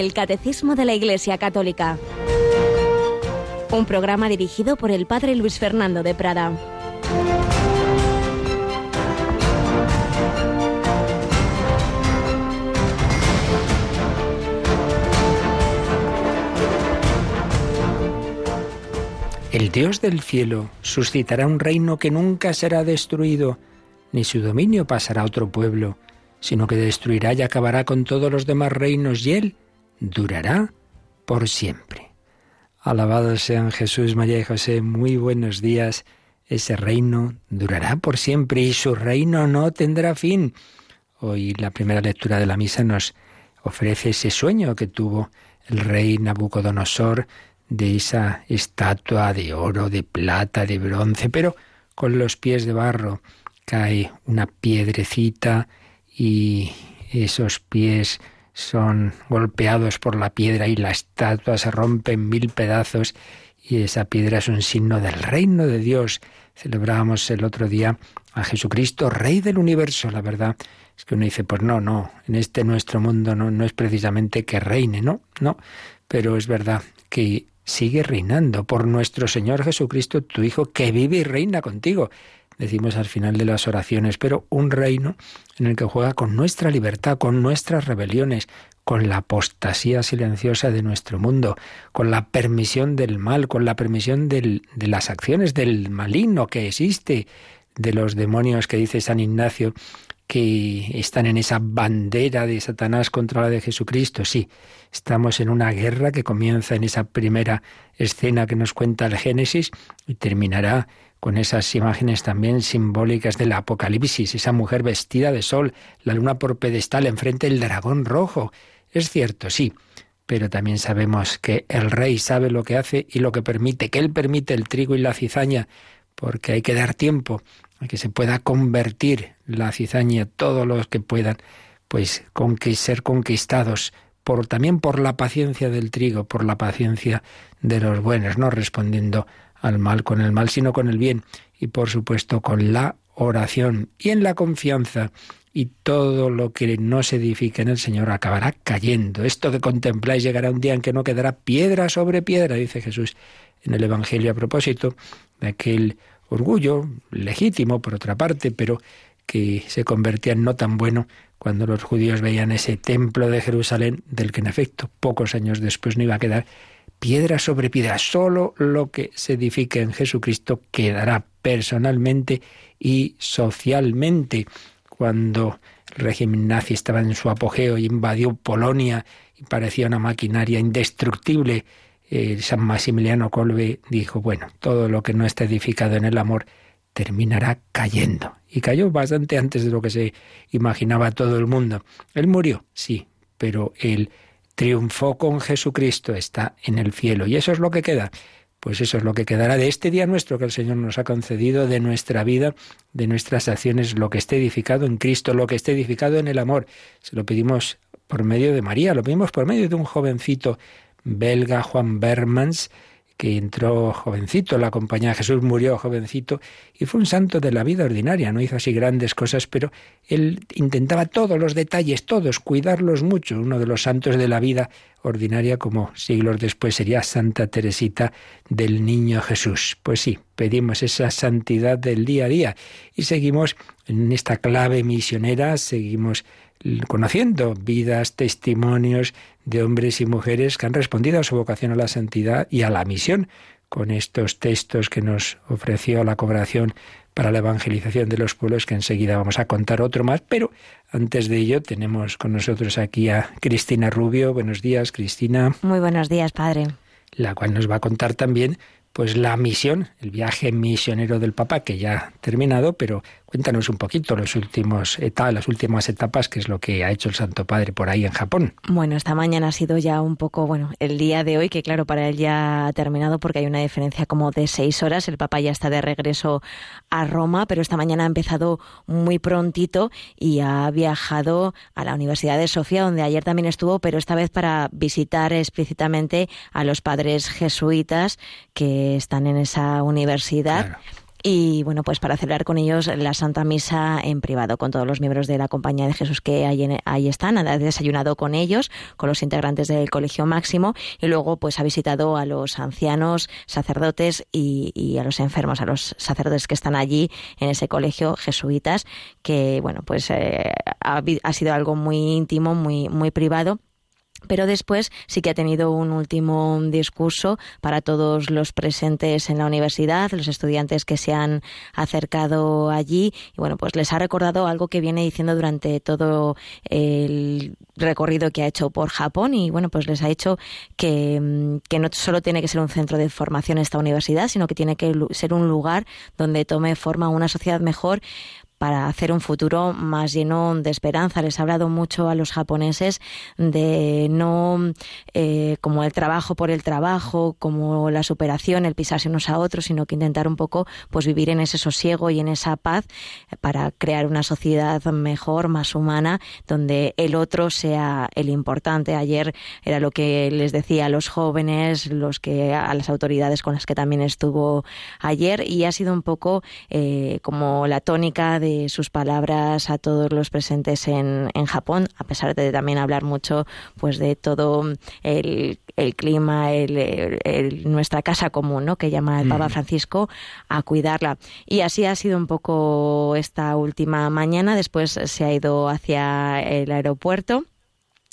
el Catecismo de la Iglesia Católica. Un programa dirigido por el Padre Luis Fernando de Prada. El Dios del cielo suscitará un reino que nunca será destruido, ni su dominio pasará a otro pueblo, sino que destruirá y acabará con todos los demás reinos y él durará por siempre. Alabados sean Jesús, María y José, muy buenos días. Ese reino durará por siempre y su reino no tendrá fin. Hoy la primera lectura de la misa nos ofrece ese sueño que tuvo el rey Nabucodonosor de esa estatua de oro, de plata, de bronce, pero con los pies de barro. Cae una piedrecita y esos pies son golpeados por la piedra y la estatua se rompe en mil pedazos y esa piedra es un signo del reino de Dios. Celebrábamos el otro día a Jesucristo, Rey del universo. La verdad es que uno dice, pues no, no, en este nuestro mundo no, no es precisamente que reine, no, no, pero es verdad que sigue reinando por nuestro Señor Jesucristo, tu Hijo, que vive y reina contigo. Decimos al final de las oraciones, pero un reino en el que juega con nuestra libertad, con nuestras rebeliones, con la apostasía silenciosa de nuestro mundo, con la permisión del mal, con la permisión de las acciones del maligno que existe, de los demonios que dice San Ignacio, que están en esa bandera de Satanás contra la de Jesucristo. Sí, estamos en una guerra que comienza en esa primera escena que nos cuenta el Génesis y terminará con esas imágenes también simbólicas del Apocalipsis, esa mujer vestida de sol, la luna por pedestal enfrente del dragón rojo. Es cierto, sí, pero también sabemos que el rey sabe lo que hace y lo que permite, que él permite el trigo y la cizaña, porque hay que dar tiempo a que se pueda convertir la cizaña, todos los que puedan, pues ser conquistados también por la paciencia del trigo, por la paciencia de los buenos, no respondiendo al mal con el mal, sino con el bien y por supuesto con la oración y en la confianza y todo lo que no se edifique en el Señor acabará cayendo. Esto que contempláis llegará un día en que no quedará piedra sobre piedra, dice Jesús en el Evangelio a propósito de aquel orgullo legítimo, por otra parte, pero que se convertía en no tan bueno cuando los judíos veían ese templo de Jerusalén, del que en efecto pocos años después no iba a quedar piedra sobre piedra. Solo lo que se edifique en Jesucristo quedará personalmente y socialmente. Cuando el régimen nazi estaba en su apogeo y invadió Polonia y parecía una maquinaria indestructible, eh, San Maximiliano Colbe dijo, bueno, todo lo que no está edificado en el amor terminará cayendo. Y cayó bastante antes de lo que se imaginaba todo el mundo. Él murió, sí, pero él triunfó con Jesucristo, está en el cielo. ¿Y eso es lo que queda? Pues eso es lo que quedará de este día nuestro que el Señor nos ha concedido, de nuestra vida, de nuestras acciones, lo que esté edificado en Cristo, lo que esté edificado en el amor. Se lo pedimos por medio de María, lo pedimos por medio de un jovencito belga, Juan Bermans, que entró jovencito la compañía de Jesús, murió jovencito y fue un santo de la vida ordinaria. No hizo así grandes cosas, pero él intentaba todos los detalles, todos, cuidarlos mucho. Uno de los santos de la vida ordinaria, como siglos después sería Santa Teresita del Niño Jesús. Pues sí, pedimos esa santidad del día a día y seguimos en esta clave misionera, seguimos conociendo vidas, testimonios de hombres y mujeres que han respondido a su vocación a la santidad y a la misión con estos textos que nos ofreció la cobración para la evangelización de los pueblos, que enseguida vamos a contar otro más, pero antes de ello tenemos con nosotros aquí a Cristina Rubio. Buenos días, Cristina. Muy buenos días, padre. La cual nos va a contar también pues la misión, el viaje misionero del Papa, que ya ha terminado, pero Cuéntanos un poquito los últimos las últimas etapas, qué es lo que ha hecho el Santo Padre por ahí en Japón. Bueno, esta mañana ha sido ya un poco, bueno, el día de hoy, que claro, para él ya ha terminado porque hay una diferencia como de seis horas. El Papa ya está de regreso a Roma, pero esta mañana ha empezado muy prontito y ha viajado a la Universidad de Sofía, donde ayer también estuvo, pero esta vez para visitar explícitamente a los padres jesuitas que están en esa universidad y bueno, pues para celebrar con ellos la Santa Misa en privado, con todos los miembros de la Compañía de Jesús que ahí, ahí están, ha desayunado con ellos, con los integrantes del Colegio Máximo, y luego pues ha visitado a los ancianos, sacerdotes y, a los enfermos, a los sacerdotes que están allí en ese colegio jesuitas, que bueno, pues eh, ha, ha sido algo muy íntimo, muy, muy privado pero después sí que ha tenido un último discurso para todos los presentes en la universidad, los estudiantes que se han acercado allí. Y bueno, pues les ha recordado algo que viene diciendo durante todo el recorrido que ha hecho por Japón. Y bueno, pues les ha dicho que, que no solo tiene que ser un centro de formación esta universidad, sino que tiene que ser un lugar donde tome forma una sociedad mejor para hacer un futuro más lleno de esperanza. Les ha hablado mucho a los japoneses de no eh, como el trabajo por el trabajo, como la superación, el pisarse unos a otros, sino que intentar un poco pues vivir en ese sosiego y en esa paz para crear una sociedad mejor, más humana, donde el otro sea el importante. Ayer era lo que les decía a los jóvenes, los que a las autoridades con las que también estuvo ayer y ha sido un poco eh, como la tónica de sus palabras a todos los presentes en, en Japón, a pesar de también hablar mucho pues de todo el, el clima, el, nuestra casa común, ¿no? que llama el Papa Francisco, a cuidarla. Y así ha sido un poco esta última mañana. Después se ha ido hacia el aeropuerto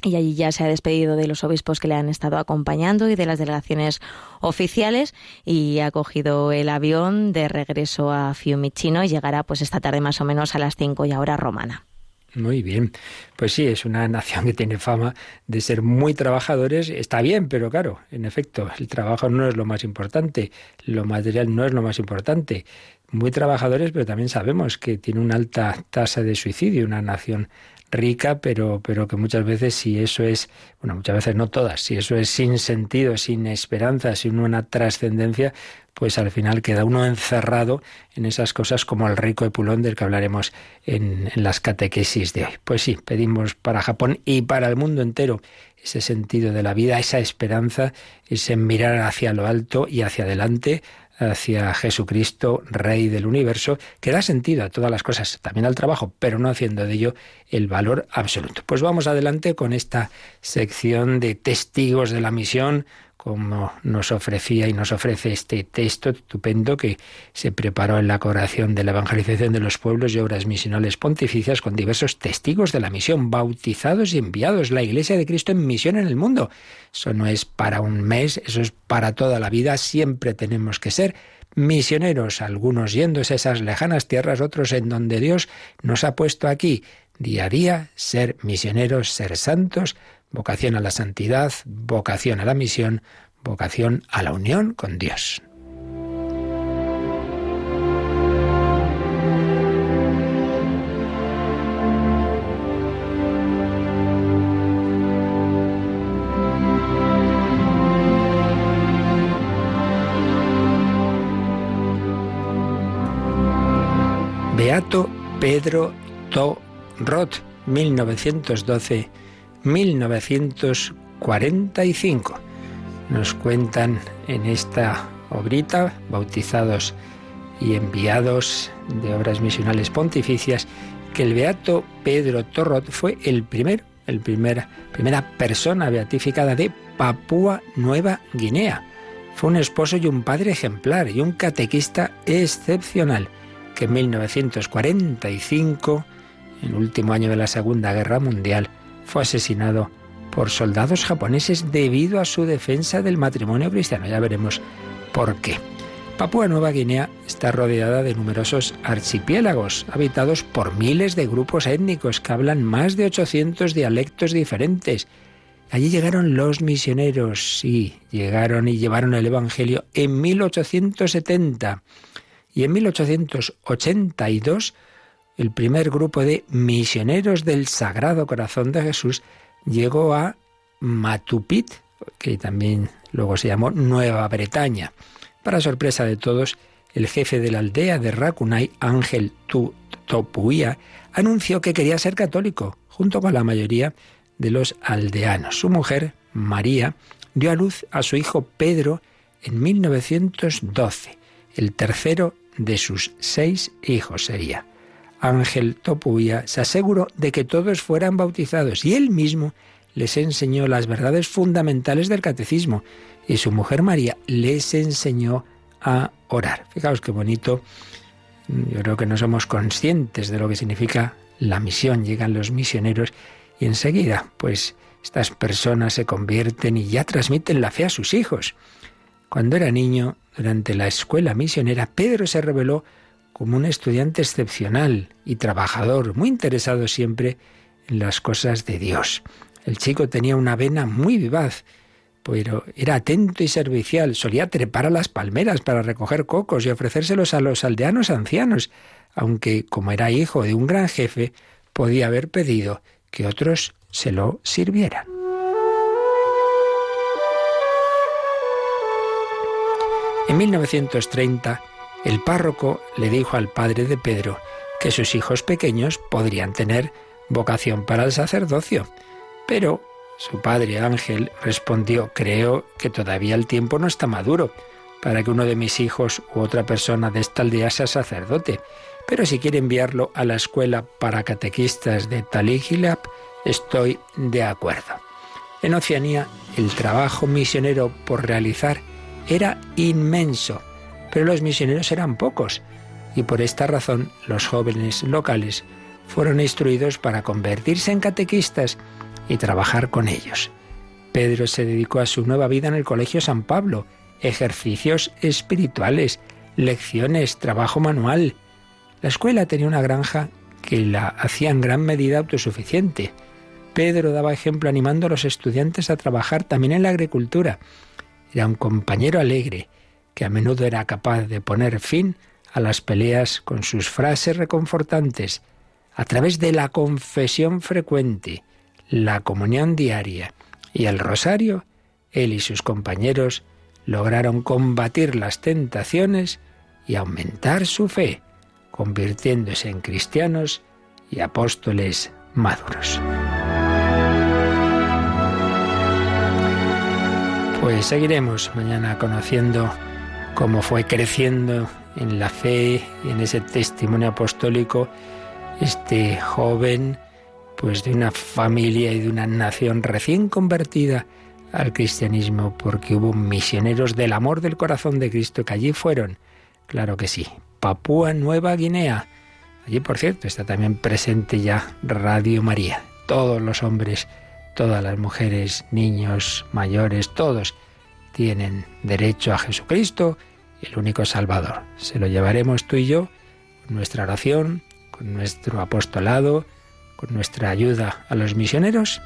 y allí ya se ha despedido de los obispos que le han estado acompañando y de las delegaciones oficiales y ha cogido el avión de regreso a Fiumicino y llegará pues esta tarde más o menos a las 5 y ahora romana. Muy bien. Pues sí, es una nación que tiene fama de ser muy trabajadores. Está bien, pero claro, en efecto, el trabajo no es lo más importante, lo material no es lo más importante. Muy trabajadores, pero también sabemos que tiene una alta tasa de suicidio, una nación rica, pero, pero que muchas veces si eso es, bueno, muchas veces no todas, si eso es sin sentido, sin esperanza, sin una trascendencia, pues al final queda uno encerrado en esas cosas como el rico Epulón del que hablaremos en, en las catequesis de hoy. Pues sí, pedimos para Japón y para el mundo entero ese sentido de la vida, esa esperanza, ese mirar hacia lo alto y hacia adelante, hacia Jesucristo, Rey del universo, que da sentido a todas las cosas, también al trabajo, pero no haciendo de ello el valor absoluto. Pues vamos adelante con esta sección de testigos de la misión como nos ofrecía y nos ofrece este texto estupendo que se preparó en la coración de la evangelización de los pueblos y obras misionales pontificias con diversos testigos de la misión, bautizados y enviados, la Iglesia de Cristo en misión en el mundo. Eso no es para un mes, eso es para toda la vida, siempre tenemos que ser misioneros, algunos yéndose a esas lejanas tierras, otros en donde Dios nos ha puesto aquí, día a día, ser misioneros, ser santos, vocación a la santidad, vocación a la misión, vocación a la unión con Dios. Beato Pedro Torot, 1912 1945. Nos cuentan en esta obrita, bautizados y enviados de obras misionales pontificias, que el beato Pedro Torrot fue el primer, el primer, primera persona beatificada de Papúa Nueva Guinea. Fue un esposo y un padre ejemplar y un catequista excepcional que en 1945, en el último año de la Segunda Guerra Mundial, fue asesinado por soldados japoneses debido a su defensa del matrimonio cristiano. Ya veremos por qué. Papúa Nueva Guinea está rodeada de numerosos archipiélagos, habitados por miles de grupos étnicos que hablan más de 800 dialectos diferentes. Allí llegaron los misioneros, sí, llegaron y llevaron el Evangelio en 1870. Y en 1882 el primer grupo de misioneros del Sagrado Corazón de Jesús llegó a Matupit, que también luego se llamó Nueva Bretaña. Para sorpresa de todos, el jefe de la aldea de Rakunai, Ángel Topuía, anunció que quería ser católico, junto con la mayoría de los aldeanos. Su mujer, María, dio a luz a su hijo Pedro en 1912, el tercero de sus seis hijos sería. Ángel Topuya se aseguró de que todos fueran bautizados y él mismo les enseñó las verdades fundamentales del catecismo y su mujer María les enseñó a orar. Fijaos qué bonito. Yo creo que no somos conscientes de lo que significa la misión. Llegan los misioneros y enseguida, pues, estas personas se convierten y ya transmiten la fe a sus hijos. Cuando era niño, durante la escuela misionera, Pedro se reveló como un estudiante excepcional y trabajador, muy interesado siempre en las cosas de Dios. El chico tenía una vena muy vivaz, pero era atento y servicial. Solía trepar a las palmeras para recoger cocos y ofrecérselos a los aldeanos ancianos, aunque, como era hijo de un gran jefe, podía haber pedido que otros se lo sirvieran. En 1930, el párroco le dijo al padre de Pedro que sus hijos pequeños podrían tener vocación para el sacerdocio. Pero su padre Ángel respondió, creo que todavía el tiempo no está maduro para que uno de mis hijos u otra persona de esta aldea sea sacerdote. Pero si quiere enviarlo a la escuela para catequistas de Taligilab, estoy de acuerdo. En Oceanía, el trabajo misionero por realizar era inmenso, pero los misioneros eran pocos, y por esta razón los jóvenes locales fueron instruidos para convertirse en catequistas y trabajar con ellos. Pedro se dedicó a su nueva vida en el Colegio San Pablo, ejercicios espirituales, lecciones, trabajo manual. La escuela tenía una granja que la hacía en gran medida autosuficiente. Pedro daba ejemplo animando a los estudiantes a trabajar también en la agricultura. Era un compañero alegre que a menudo era capaz de poner fin a las peleas con sus frases reconfortantes a través de la confesión frecuente la comunión diaria y el rosario, él y sus compañeros lograron combatir las tentaciones y aumentar su fe, convirtiéndose en cristianos y apóstoles maduros. Pues seguiremos mañana conociendo cómo fue creciendo en la fe en ese testimonio apostólico este joven pues de una familia y de una nación recién convertida al cristianismo, porque hubo misioneros del amor del corazón de Cristo que allí fueron. Claro que sí. Papúa Nueva Guinea. Allí, por cierto, está también presente ya Radio María. Todos los hombres, todas las mujeres, niños, mayores, todos tienen derecho a Jesucristo, el único Salvador. Se lo llevaremos tú y yo con nuestra oración, con nuestro apostolado, con nuestra ayuda a los misioneros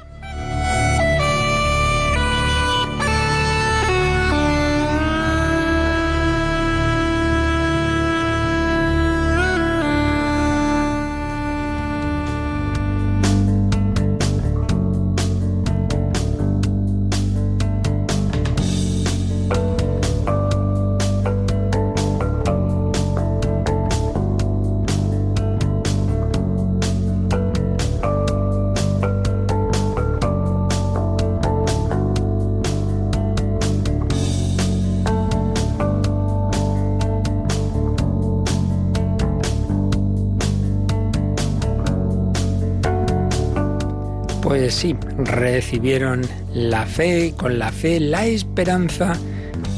recibieron la fe, con la fe la esperanza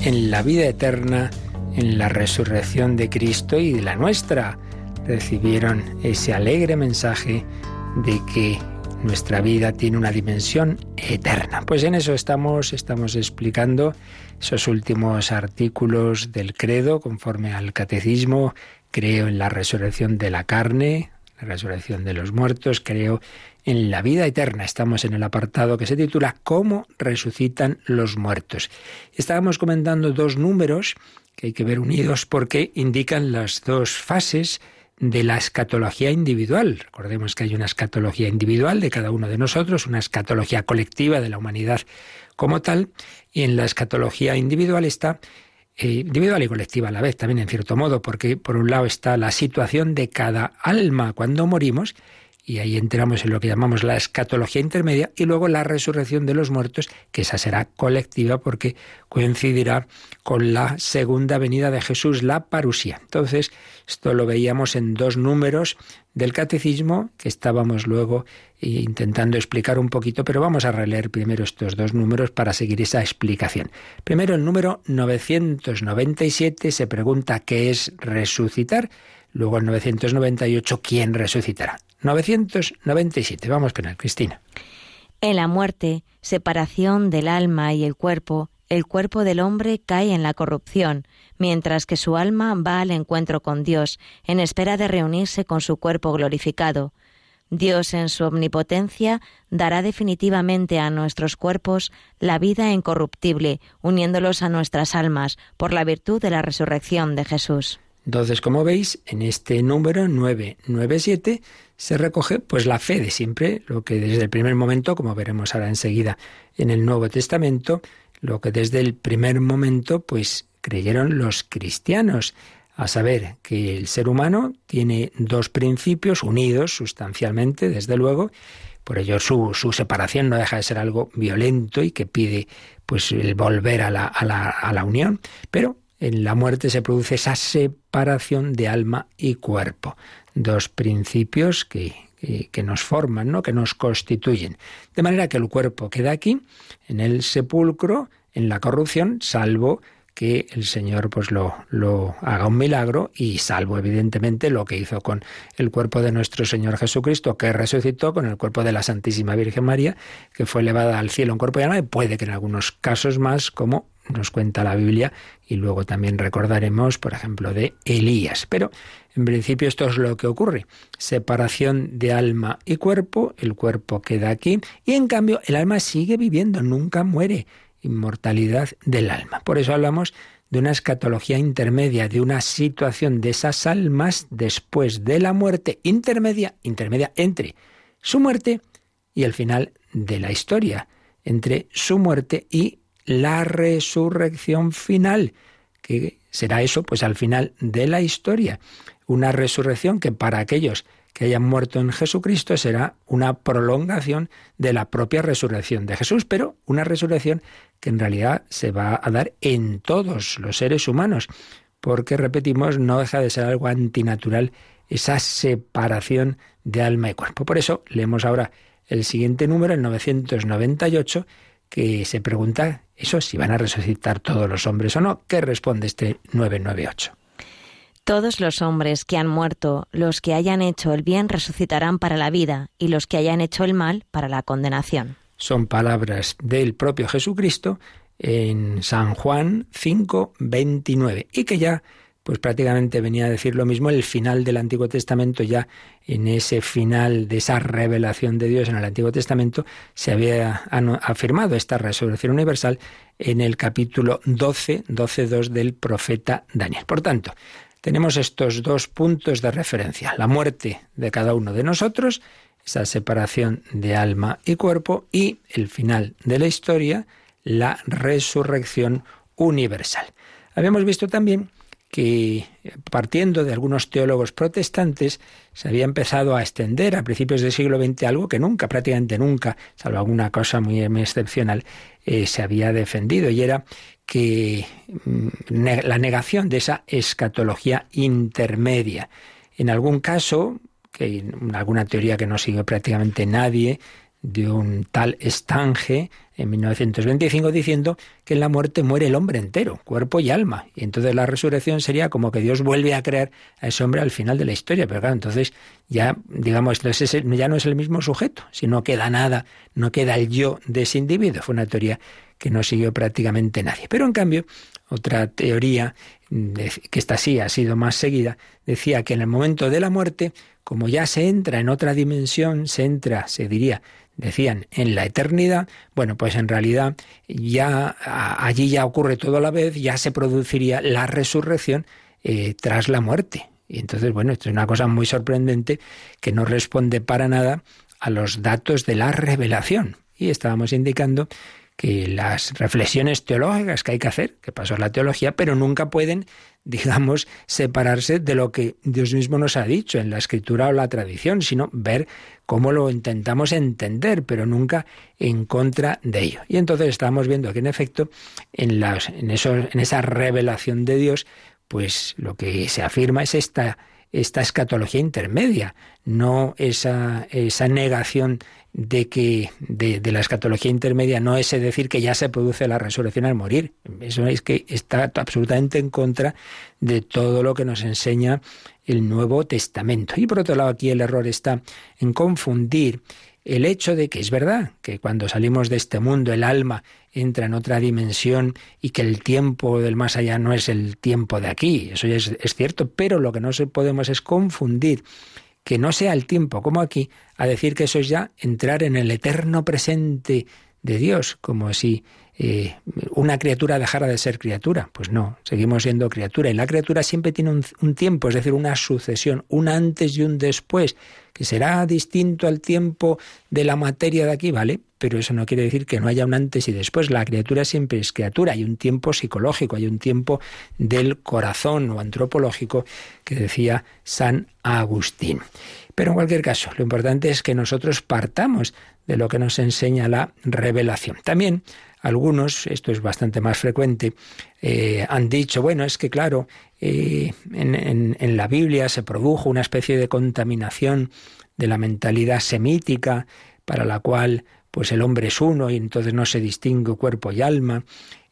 en la vida eterna, en la resurrección de Cristo y de la nuestra. Recibieron ese alegre mensaje de que nuestra vida tiene una dimensión eterna. Pues en eso estamos, estamos explicando esos últimos artículos del credo conforme al catecismo. Creo en la resurrección de la carne, la resurrección de los muertos, creo en la vida eterna. Estamos en el apartado que se titula ¿Cómo resucitan los muertos? Estábamos comentando dos números que hay que ver unidos porque indican las dos fases de la escatología individual. Recordemos que hay una escatología individual de cada uno de nosotros, una escatología colectiva de la humanidad como tal, y en la escatología individual está eh, individual y colectiva a la vez, también en cierto modo, porque por un lado está la situación de cada alma cuando morimos y ahí entramos en lo que llamamos la escatología intermedia, y luego la resurrección de los muertos, que esa será colectiva porque coincidirá con la segunda venida de Jesús, la parusía. Entonces, esto lo veíamos en dos números del catecismo que estábamos luego intentando explicar un poquito, pero vamos a releer primero estos dos números para seguir esa explicación. Primero, el número 997 se pregunta qué es resucitar. Luego el 998, ¿quién resucitará? 997, vamos con él, Cristina. En la muerte, separación del alma y el cuerpo, el cuerpo del hombre cae en la corrupción, mientras que su alma va al encuentro con Dios, en espera de reunirse con su cuerpo glorificado. Dios en su omnipotencia dará definitivamente a nuestros cuerpos la vida incorruptible, uniéndolos a nuestras almas, por la virtud de la resurrección de Jesús. Entonces, como veis, en este número 997 se recoge pues la fe de siempre, lo que desde el primer momento, como veremos ahora enseguida en el Nuevo Testamento, lo que desde el primer momento pues creyeron los cristianos, a saber que el ser humano tiene dos principios unidos sustancialmente, desde luego, por ello su, separación no deja de ser algo violento y que pide pues el volver a la, a la unión, pero en la muerte se produce esa separación de alma y cuerpo. Dos principios que, que, nos forman, ¿no? que nos constituyen. De manera que el cuerpo queda aquí, en el sepulcro, en la corrupción, salvo que el Señor pues lo, lo, haga un milagro y salvo evidentemente lo que hizo con el cuerpo de nuestro Señor Jesucristo, que resucitó con el cuerpo de la Santísima Virgen María, que fue elevada al cielo en cuerpo y alma, y puede que en algunos casos más, como nos cuenta la Biblia y luego también recordaremos, por ejemplo, de Elías. Pero en principio esto es lo que ocurre. Separación de alma y cuerpo, el cuerpo queda aquí y en cambio el alma sigue viviendo, nunca muere. Inmortalidad del alma. Por eso hablamos de una escatología intermedia, de una situación de esas almas después de la muerte intermedia, intermedia entre su muerte y el final de la historia, entre su muerte y la resurrección final, que será eso, pues al final de la historia. Una resurrección que para aquellos que hayan muerto en Jesucristo será una prolongación de la propia resurrección de Jesús, pero una resurrección que en realidad se va a dar en todos los seres humanos, porque, repetimos, no deja de ser algo antinatural esa separación de alma y cuerpo. Por eso leemos ahora el siguiente número, el 998, que se pregunta eso si van a resucitar todos los hombres o no. ¿Qué responde este 998? Todos los hombres que han muerto, los que hayan hecho el bien, resucitarán para la vida, y los que hayan hecho el mal, para la condenación. Son palabras del propio Jesucristo en San Juan 5, 29, y que ya pues prácticamente venía a decir lo mismo el final del Antiguo Testamento, ya en ese final de esa revelación de Dios en el Antiguo Testamento, se había afirmado esta resurrección universal en el capítulo 12, 12, 2 del profeta Daniel. Por tanto, tenemos estos dos puntos de referencia, la muerte de cada uno de nosotros, esa separación de alma y cuerpo, y el final de la historia, la resurrección universal. Habíamos visto también que partiendo de algunos teólogos protestantes se había empezado a extender a principios del siglo XX algo que nunca, prácticamente nunca, salvo alguna cosa muy, excepcional, eh, se había defendido y era que mm, la negación de esa escatología intermedia. En algún caso, que alguna teoría que no sigue prácticamente nadie, de un tal Stange en 1925 diciendo que en la muerte muere el hombre entero, cuerpo y alma. Y entonces la resurrección sería como que Dios vuelve a crear a ese hombre al final de la historia. Pero claro, entonces ya, digamos, ya no es el mismo sujeto, si no queda nada, no queda el yo de ese individuo. Fue una teoría que no siguió prácticamente nadie. Pero en cambio, otra teoría, que esta sí ha sido más seguida, decía que en el momento de la muerte, como ya se entra en otra dimensión, se entra, se diría, decían en la eternidad, bueno, pues en realidad ya allí ya ocurre todo a la vez, ya se produciría la resurrección eh, tras la muerte. Y entonces, bueno, esto es una cosa muy sorprendente que no responde para nada a los datos de la revelación. Y estábamos indicando que las reflexiones teológicas que hay que hacer, que pasó la teología, pero nunca pueden, digamos, separarse de lo que Dios mismo nos ha dicho en la escritura o la tradición, sino ver cómo lo intentamos entender, pero nunca en contra de ello. Y entonces estamos viendo que en efecto, en, las, en, eso, en esa revelación de Dios, pues lo que se afirma es esta esta escatología intermedia, no esa, esa negación de que de, la escatología intermedia no es decir que ya se produce la resurrección al morir. Eso es que está absolutamente en contra de todo lo que nos enseña el Nuevo Testamento. Y por otro lado, aquí el error está en confundir el hecho de que es verdad que cuando salimos de este mundo el alma entra en otra dimensión y que el tiempo del más allá no es el tiempo de aquí, eso ya es, es cierto, pero lo que no podemos es confundir que no sea el tiempo como aquí, a decir que eso es ya entrar en el eterno presente de Dios, como si eh, una criatura dejara de ser criatura. Pues no, seguimos siendo criatura. Y la criatura siempre tiene un, un, tiempo, es decir, una sucesión, un antes y un después, que será distinto al tiempo de la materia de aquí, ¿vale? Pero eso no quiere decir que no haya un antes y después. La criatura siempre es criatura. Hay un tiempo psicológico, hay un tiempo del corazón o antropológico que decía San Agustín. Pero en cualquier caso, lo importante es que nosotros partamos de lo que nos enseña la revelación. También algunos, esto es bastante más frecuente, eh, han dicho, bueno, es que claro, eh, en, la Biblia se produjo una especie de contaminación de la mentalidad semítica para la cual pues el hombre es uno y entonces no se distingue cuerpo y alma.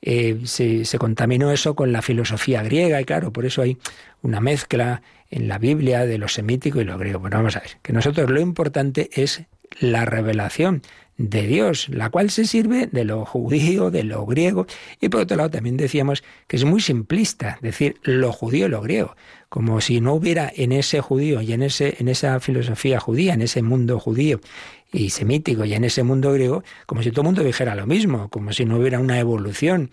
Eh, se, se, contaminó eso con la filosofía griega y claro, por eso hay una mezcla en la Biblia de lo semítico y lo griego. Bueno, vamos a ver, que nosotros lo importante es la revelación de Dios, la cual se sirve de lo judío, de lo griego, y por otro lado también decíamos que es muy simplista decir lo judío y lo griego, como si no hubiera en ese judío y en, ese, en esa filosofía judía, en ese mundo judío y semítico y en ese mundo griego, como si todo el mundo dijera lo mismo, como si no hubiera una evolución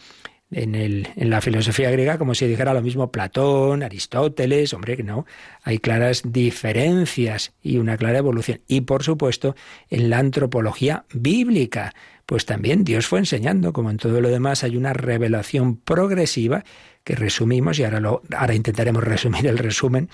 en, el, en la filosofía griega como si dijera lo mismo Platón, Aristóteles, hombre, que no, hay claras diferencias y una clara evolución. Y por supuesto, en la antropología bíblica, pues también Dios fue enseñando, como en todo lo demás, hay una revelación progresiva que resumimos y ahora, lo, ahora intentaremos resumir el resumen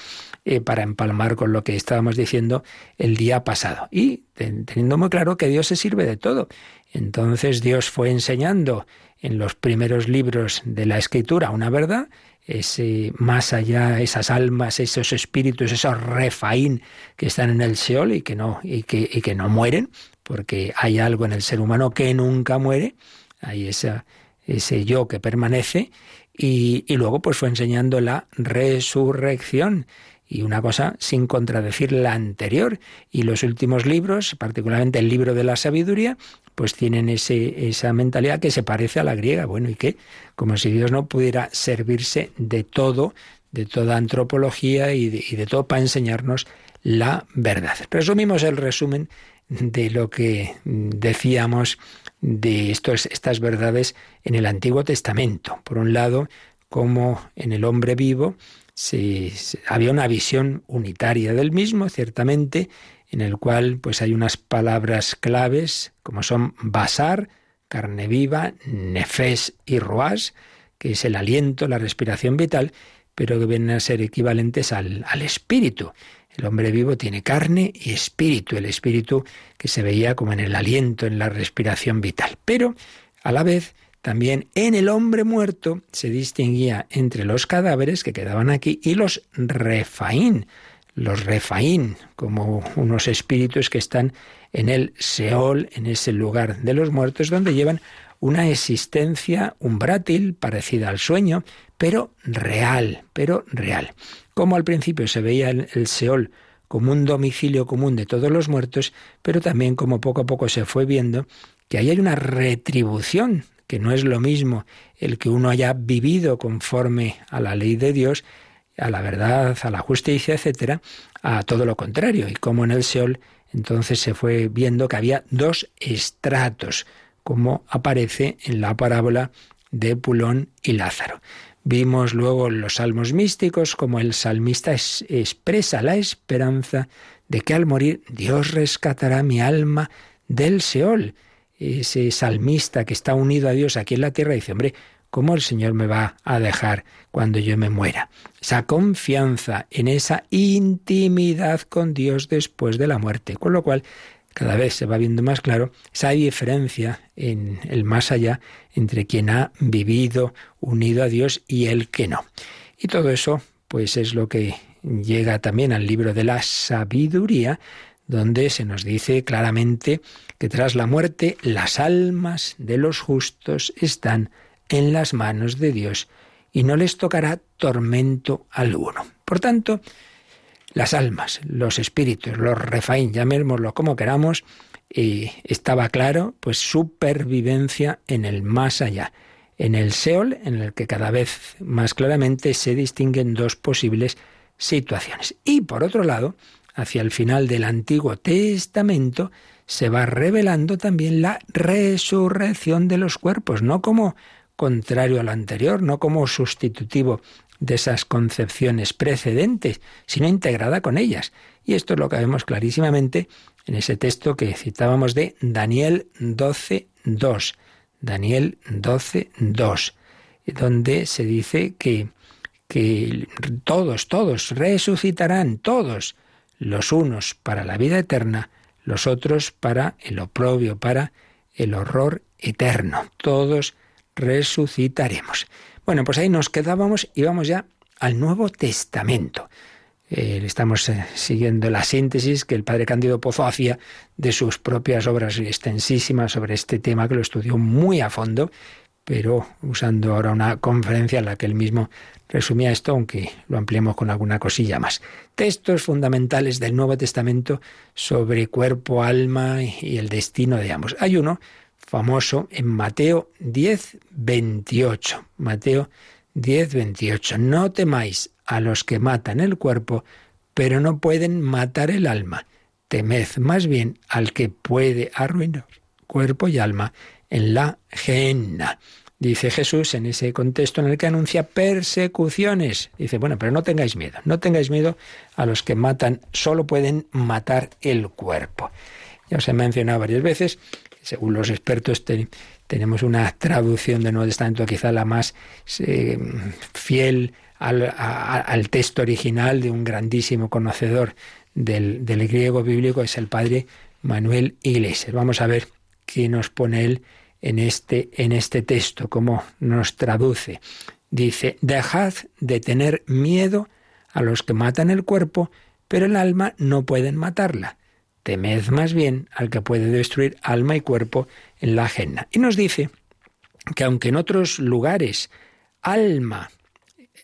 eh, para empalmar con lo que estábamos diciendo el día pasado. Y teniendo muy claro que Dios se sirve de todo. Entonces Dios fue enseñando en los primeros libros de la escritura una verdad, ese más allá, esas almas, esos espíritus, esos refaín que están en el Seol y que no, y que, y que no mueren, porque hay algo en el ser humano que nunca muere, hay esa, ese yo que permanece, y, y luego pues fue enseñando la resurrección y una cosa sin contradecir la anterior. Y los últimos libros, particularmente el libro de la sabiduría, pues tienen ese, esa mentalidad que se parece a la griega. Bueno, ¿y qué? Como si Dios no pudiera servirse de todo, de toda antropología y de, todo para enseñarnos la verdad. Resumimos el resumen de lo que decíamos de estos, estas verdades en el Antiguo Testamento. Por un lado, como en el hombre vivo se, había una visión unitaria del mismo, ciertamente, en el cual pues hay unas palabras claves como son basar, carne viva, nefes y roas, que es el aliento, la respiración vital, pero que vienen a ser equivalentes al, al espíritu. El hombre vivo tiene carne y espíritu, el espíritu que se veía como en el aliento, en la respiración vital. Pero a la vez también en el hombre muerto se distinguía entre los cadáveres que quedaban aquí y los refaín, los refaín, como unos espíritus que están en el Seol, en ese lugar de los muertos, donde llevan una existencia umbrátil parecida al sueño, pero real, pero real. Como al principio se veía el, Seol como un domicilio común de todos los muertos, pero también como poco a poco se fue viendo que ahí hay una retribución que no es lo mismo el que uno haya vivido conforme a la ley de Dios, a la verdad, a la justicia, etcétera, a todo lo contrario. Y como en el Seol, entonces se fue viendo que había dos estratos, como aparece en la parábola de Pulón y Lázaro. Vimos luego los salmos místicos como el salmista expresa la esperanza de que al morir Dios rescatará mi alma del Seol ese salmista que está unido a Dios aquí en la tierra, dice, hombre, ¿cómo el Señor me va a dejar cuando yo me muera? Esa confianza en esa intimidad con Dios después de la muerte. Con lo cual, cada vez se va viendo más claro esa diferencia en el más allá entre quien ha vivido unido a Dios y el que no. Y todo eso, pues es lo que llega también al libro de la sabiduría, donde se nos dice claramente que tras la muerte las almas de los justos están en las manos de Dios y no les tocará tormento alguno. Por tanto, las almas, los espíritus, los refaín, llamémoslo como queramos, y estaba claro, pues supervivencia en el más allá, en el Seol, en el que cada vez más claramente se distinguen dos posibles situaciones. Y por otro lado, hacia el final del Antiguo Testamento, se va revelando también la resurrección de los cuerpos, no como contrario a lo anterior, no como sustitutivo de esas concepciones precedentes, sino integrada con ellas. Y esto es lo que vemos clarísimamente en ese texto que citábamos de Daniel 12.2. Daniel 12.2, donde se dice que, que todos, todos resucitarán, todos, los unos para la vida eterna, los otros para el oprobio, para el horror eterno. Todos resucitaremos. Bueno, pues ahí nos quedábamos y vamos ya al Nuevo Testamento. Eh, estamos eh, siguiendo la síntesis que el padre Cándido Pozo hacía de sus propias obras extensísimas sobre este tema, que lo estudió muy a fondo, pero usando ahora una conferencia en la que él mismo resumía esto, aunque lo ampliemos con alguna cosilla más. Textos fundamentales del Nuevo Testamento sobre cuerpo, alma y el destino de ambos. Hay uno famoso en Mateo 10, 28. Mateo 10, 28. No temáis a los que matan el cuerpo, pero no pueden matar el alma. Temed más bien al que puede arruinar cuerpo y alma en la gehenna. Dice Jesús en ese contexto en el que anuncia persecuciones. Dice, bueno, pero no tengáis miedo, no tengáis miedo a los que matan, solo pueden matar el cuerpo. Ya os he mencionado varias veces según los expertos, tenemos una traducción del Nuevo Testamento quizá la más eh, fiel al, texto original de un grandísimo conocedor del, griego bíblico, es el padre Manuel Iglesias. Vamos a ver qué nos pone él en este, en este texto, cómo nos traduce. Dice, dejad de tener miedo a los que matan el cuerpo, pero el alma no pueden matarla temed más bien al que puede destruir alma y cuerpo en la ajena. Y nos dice que aunque en otros lugares alma,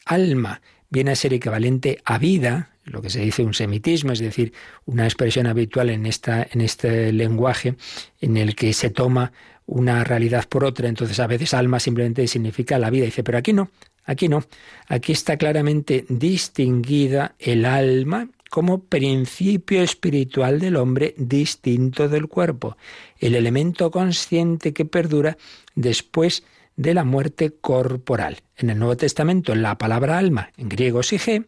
alma viene a ser equivalente a vida, lo que se dice un semitismo, es decir, una expresión habitual en, esta, en este lenguaje en el que se toma una realidad por otra, entonces a veces alma simplemente significa la vida. Dice, pero aquí no, aquí no, aquí está claramente distinguida el alma como principio espiritual del hombre distinto del cuerpo, el elemento consciente que perdura después de la muerte corporal. En el Nuevo Testamento la palabra alma, en griego sige,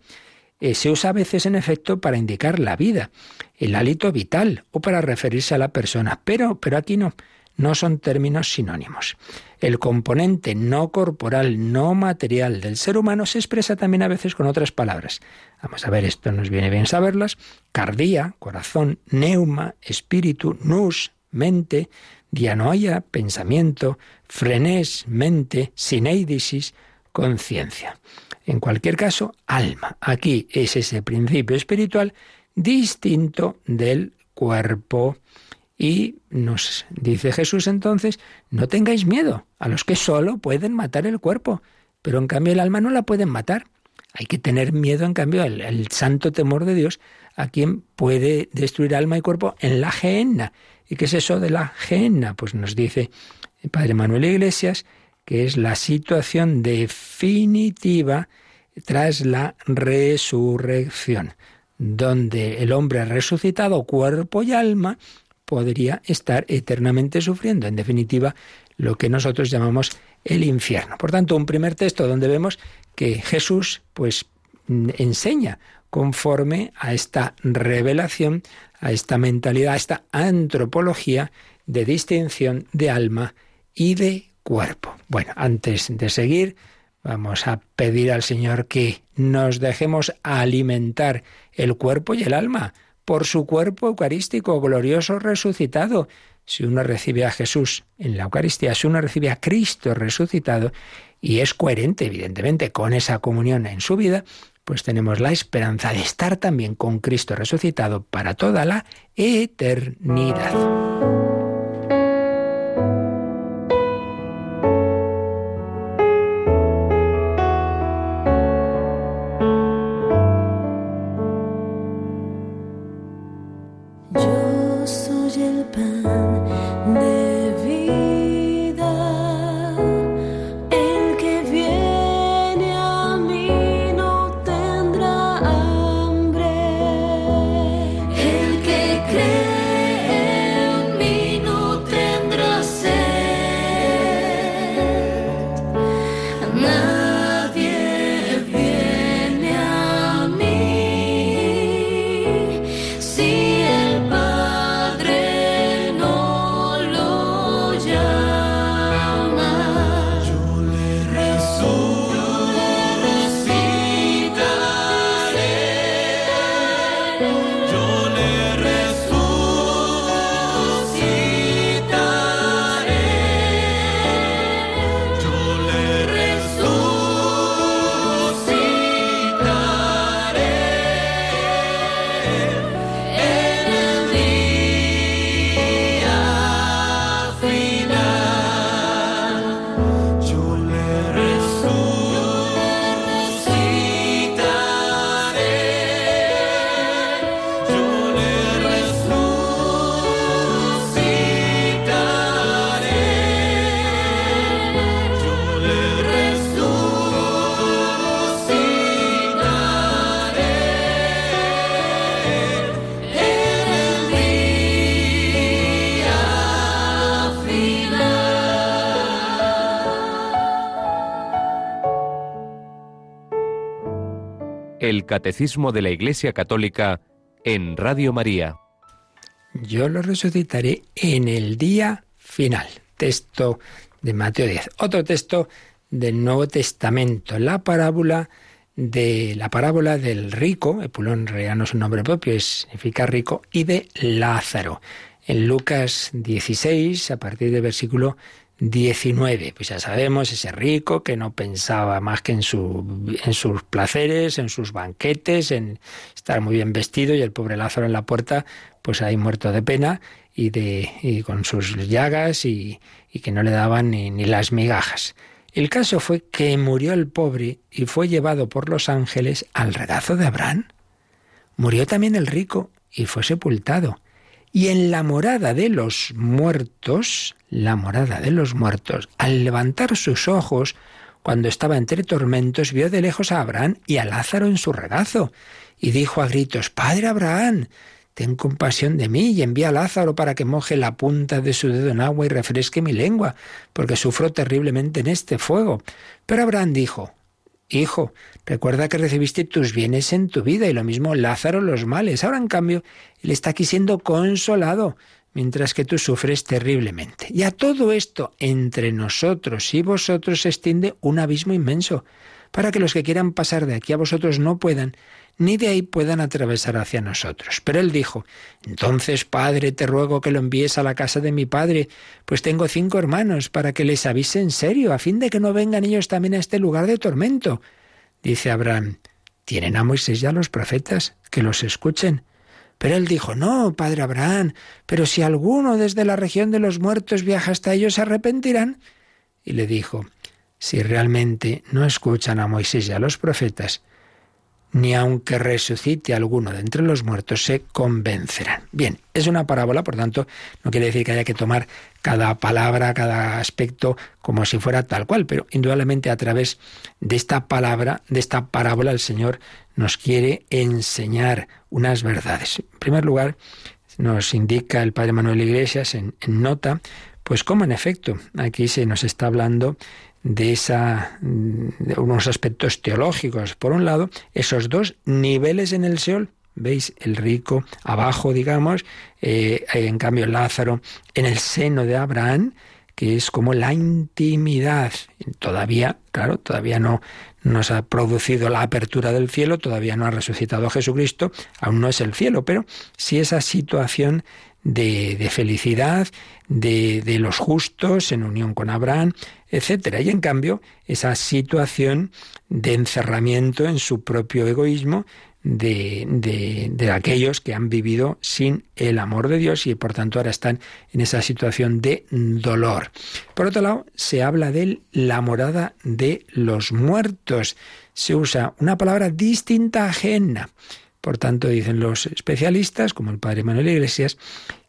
eh, se usa a veces en efecto para indicar la vida, el hálito vital o para referirse a la persona, pero, pero aquí no no son términos sinónimos. El componente no corporal, no material del ser humano se expresa también a veces con otras palabras. Vamos a ver, esto nos viene bien saberlas. Cardía, corazón, neuma, espíritu, nous, mente, dianoia, pensamiento, frenés, mente, sineidisis, conciencia. En cualquier caso, alma. Aquí es ese principio espiritual distinto del cuerpo y nos dice Jesús entonces, no tengáis miedo a los que solo pueden matar el cuerpo, pero en cambio el alma no la pueden matar. Hay que tener miedo, en cambio, al, santo temor de Dios, a quien puede destruir alma y cuerpo en la gehenna. ¿Y qué es eso de la gehenna? Pues nos dice el Padre Manuel Iglesias que es la situación definitiva tras la resurrección, donde el hombre resucitado cuerpo y alma podría estar eternamente sufriendo. En definitiva, lo que nosotros llamamos el infierno. Por tanto, un primer texto donde vemos que Jesús, pues, enseña conforme a esta revelación, a esta mentalidad, a esta antropología de distinción de alma y de cuerpo. Bueno, antes de seguir, vamos a pedir al Señor que nos dejemos alimentar el cuerpo y el alma por su cuerpo eucarístico glorioso resucitado. Si uno recibe a Jesús en la Eucaristía, si uno recibe a Cristo resucitado y es coherente, evidentemente, con esa comunión en su vida, pues tenemos la esperanza de estar también con Cristo resucitado para toda la eternidad. El Catecismo de la Iglesia Católica en Radio María. Yo lo resucitaré en el día final. Texto de Mateo 10. Otro texto del Nuevo Testamento, la parábola de la parábola del rico, Epulón real no es un nombre propio, significa rico, y de Lázaro. En Lucas 16, a partir del versículo 19. Pues ya sabemos, ese rico que no pensaba más que en, su, en sus placeres, en sus banquetes, en estar muy bien vestido y el pobre Lázaro en la puerta, pues ahí muerto de pena y, de, y con sus llagas y, y que no le daban ni, ni las migajas. El caso fue que murió el pobre y fue llevado por los ángeles al regazo de Abraham. Murió también el rico y fue sepultado. Y en la morada de los muertos, la morada de los muertos, al levantar sus ojos, cuando estaba entre tormentos, vio de lejos a Abraham y a Lázaro en su regazo, y dijo a gritos, Padre Abraham, ten compasión de mí y envía a Lázaro para que moje la punta de su dedo en agua y refresque mi lengua, porque sufro terriblemente en este fuego. Pero Abraham dijo, Hijo, recuerda que recibiste tus bienes en tu vida y lo mismo Lázaro los males. Ahora, en cambio, él está aquí siendo consolado, mientras que tú sufres terriblemente. Y a todo esto, entre nosotros y vosotros se extiende un abismo inmenso, para que los que quieran pasar de aquí a vosotros no puedan, ni de ahí puedan atravesar hacia nosotros. Pero él dijo, Entonces, Padre, te ruego que lo envíes a la casa de mi Padre, pues tengo cinco hermanos, para que les avise en serio, a fin de que no vengan ellos también a este lugar de tormento. Dice Abraham, ¿tienen a Moisés ya los profetas? Que los escuchen. Pero él dijo, No, Padre Abraham, pero si alguno desde la región de los muertos viaja hasta ellos, se arrepentirán. Y le dijo, Si realmente no escuchan a Moisés y a los profetas, ni aunque resucite alguno de entre los muertos, se convencerán. Bien, es una parábola, por tanto, no quiere decir que haya que tomar cada palabra, cada aspecto como si fuera tal cual, pero indudablemente a través de esta palabra, de esta parábola, el Señor nos quiere enseñar unas verdades. En primer lugar, nos indica el Padre Manuel Iglesias en, nota, pues como en efecto aquí se nos está hablando de, esa, de unos aspectos teológicos. Por un lado, esos dos niveles en el Seol, ¿Veis? El rico abajo, digamos, eh, en cambio Lázaro en el seno de Abraham, que es como la intimidad. Todavía, claro, todavía no nos ha producido la apertura del cielo, todavía no ha resucitado Jesucristo, aún no es el cielo, pero sí esa situación de, felicidad, de, de, los justos en unión con Abraham, etcétera. Y en cambio, esa situación de encerramiento en su propio egoísmo, de, de, de, aquellos que han vivido sin el amor de Dios y por tanto ahora están en esa situación de dolor. Por otro lado, se habla de la morada de los muertos. Se usa una palabra distinta ajena. Por tanto, dicen los especialistas, como el padre Manuel Iglesias,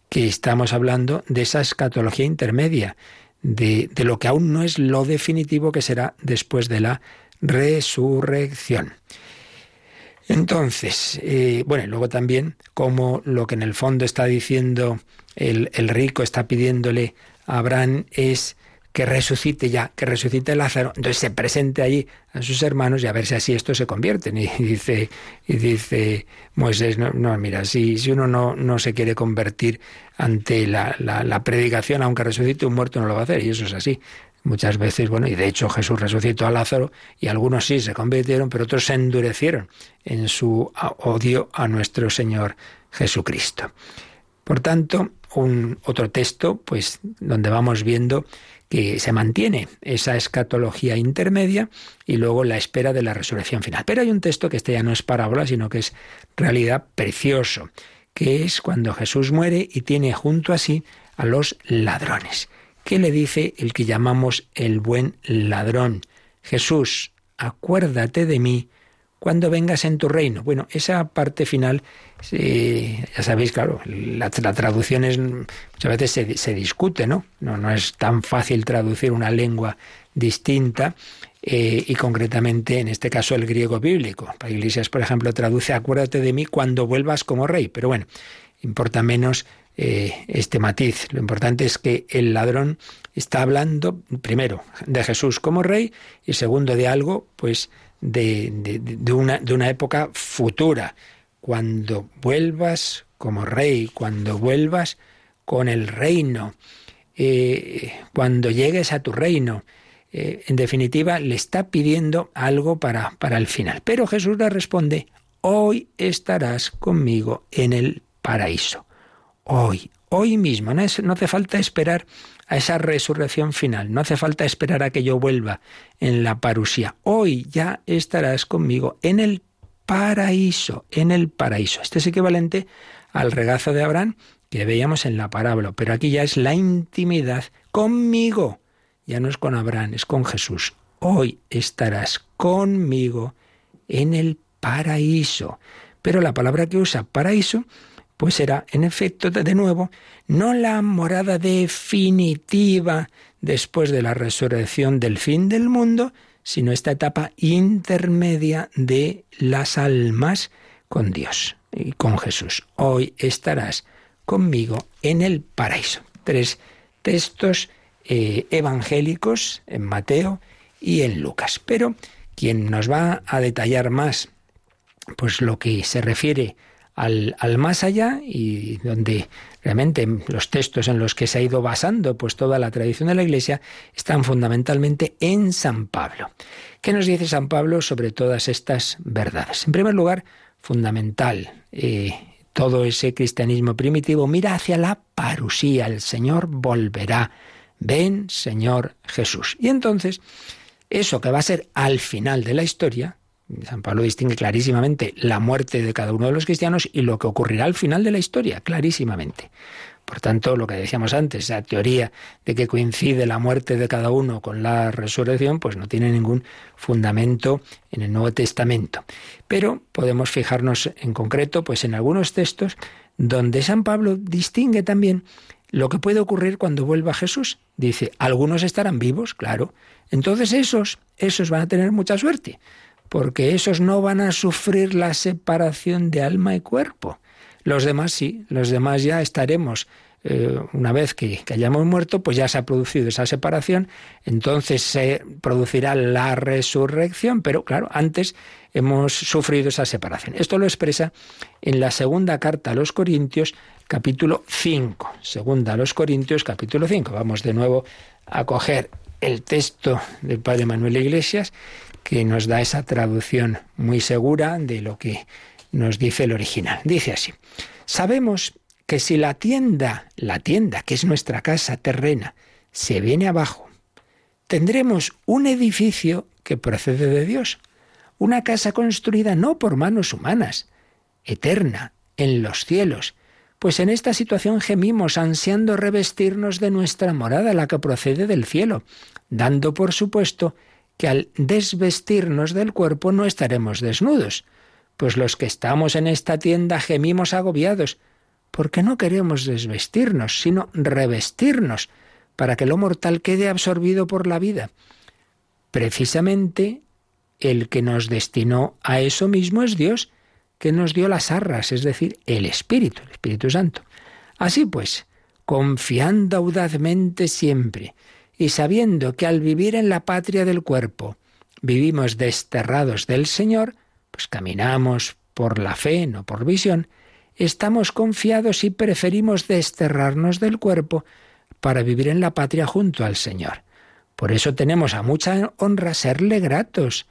que estamos hablando de esa escatología intermedia, de, de lo que aún no es lo definitivo que será después de la resurrección. Entonces, eh, bueno, luego también como lo que en el fondo está diciendo el, el, rico, está pidiéndole a Abraham es que resucite ya, que resucite Lázaro, entonces se presente allí a sus hermanos y a ver si así esto se convierte. Y dice, y dice Moisés, no, mira, si, si uno no, no se quiere convertir ante la, la, la predicación, aunque resucite un muerto, no lo va a hacer, y eso es así. Muchas veces, bueno, y de hecho Jesús resucitó a Lázaro y algunos sí se convirtieron, pero otros se endurecieron en su odio a nuestro Señor Jesucristo. Por tanto, un otro texto, pues, donde vamos viendo que se mantiene esa escatología intermedia y luego la espera de la resurrección final. Pero hay un texto que este ya no es parábola, sino que es realidad precioso, que es cuando Jesús muere y tiene junto a sí a los ladrones. ¿Qué le dice el que llamamos el buen ladrón? Jesús, acuérdate de mí cuando vengas en tu reino. Bueno, esa parte final, ya sabéis, claro, la, traducción es, muchas veces se, discute, ¿no? ¿no? No es tan fácil traducir una lengua distinta. Eh, y concretamente en este caso el griego bíblico. Para Iglesias, por ejemplo, traduce acuérdate de mí cuando vuelvas como rey. Pero bueno, importa menos eh, este matiz. Lo importante es que el ladrón está hablando, primero, de Jesús como rey y segundo, de algo, pues, de, de, una, de una época futura. Cuando vuelvas como rey, cuando vuelvas con el reino, eh, cuando llegues a tu reino, eh, en definitiva, le está pidiendo algo para, para el final. Pero Jesús le responde, hoy estarás conmigo en el paraíso hoy, hoy mismo. No, es, no, hace falta esperar a esa resurrección final, no hace falta esperar a que yo vuelva en la parusía. Hoy ya estarás conmigo en el paraíso, en el paraíso. Este es equivalente al regazo de Abraham que veíamos en la parábola, pero aquí ya es la intimidad conmigo. Ya no es con Abraham, es con Jesús. Hoy estarás conmigo en el paraíso. Pero la palabra que usa paraíso pues será, en efecto, de nuevo, no la morada definitiva después de la resurrección del fin del mundo, sino esta etapa intermedia de las almas con Dios y con Jesús. Hoy estarás conmigo en el paraíso. Tres textos eh, evangélicos en Mateo y en Lucas. Pero quien nos va a detallar más, pues lo que se refiere al, al, más allá y donde realmente los textos en los que se ha ido basando pues toda la tradición de la Iglesia están fundamentalmente en San Pablo. ¿Qué nos dice San Pablo sobre todas estas verdades? En primer lugar, fundamental, eh, todo ese cristianismo primitivo mira hacia la parusía, el Señor volverá. Ven, Señor Jesús. Y entonces, eso que va a ser al final de la historia, San Pablo distingue clarísimamente la muerte de cada uno de los cristianos y lo que ocurrirá al final de la historia, clarísimamente. Por tanto, lo que decíamos antes, esa teoría de que coincide la muerte de cada uno con la resurrección, pues no tiene ningún fundamento en el Nuevo Testamento. Pero podemos fijarnos en concreto, pues en algunos textos donde San Pablo distingue también lo que puede ocurrir cuando vuelva Jesús. Dice, algunos estarán vivos, claro. Entonces esos, esos van a tener mucha suerte porque esos no van a sufrir la separación de alma y cuerpo. Los demás sí, los demás ya estaremos eh, una vez que, que, hayamos muerto, pues ya se ha producido esa separación, entonces se producirá la resurrección, pero claro, antes hemos sufrido esa separación. Esto lo expresa en la segunda carta a los Corintios, capítulo 5. Segunda a los Corintios, capítulo 5. Vamos de nuevo a coger el texto del Padre Manuel Iglesias, que nos da esa traducción muy segura de lo que nos dice el original. Dice así, sabemos que si la tienda, la tienda, que es nuestra casa terrena, se viene abajo, tendremos un edificio que procede de Dios, una casa construida no por manos humanas, eterna, en los cielos, pues en esta situación gemimos ansiando revestirnos de nuestra morada, la que procede del cielo, dando por supuesto que al desvestirnos del cuerpo no estaremos desnudos, pues los que estamos en esta tienda gemimos agobiados, porque no queremos desvestirnos, sino revestirnos, para que lo mortal quede absorbido por la vida. Precisamente el que nos destinó a eso mismo es Dios, que nos dio las arras, es decir, el Espíritu, el Espíritu Santo. Así pues, confiando audazmente siempre, y sabiendo que al vivir en la patria del cuerpo vivimos desterrados del Señor, pues caminamos por la fe, no por visión, estamos confiados y preferimos desterrarnos del cuerpo para vivir en la patria junto al Señor. Por eso tenemos a mucha honra serle gratos,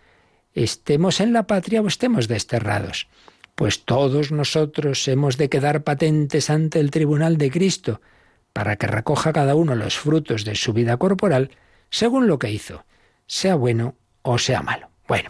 estemos en la patria o estemos desterrados, pues todos nosotros hemos de quedar patentes ante el tribunal de Cristo, para que recoja cada uno los frutos de su vida corporal según lo que hizo, sea bueno o sea malo. Bueno,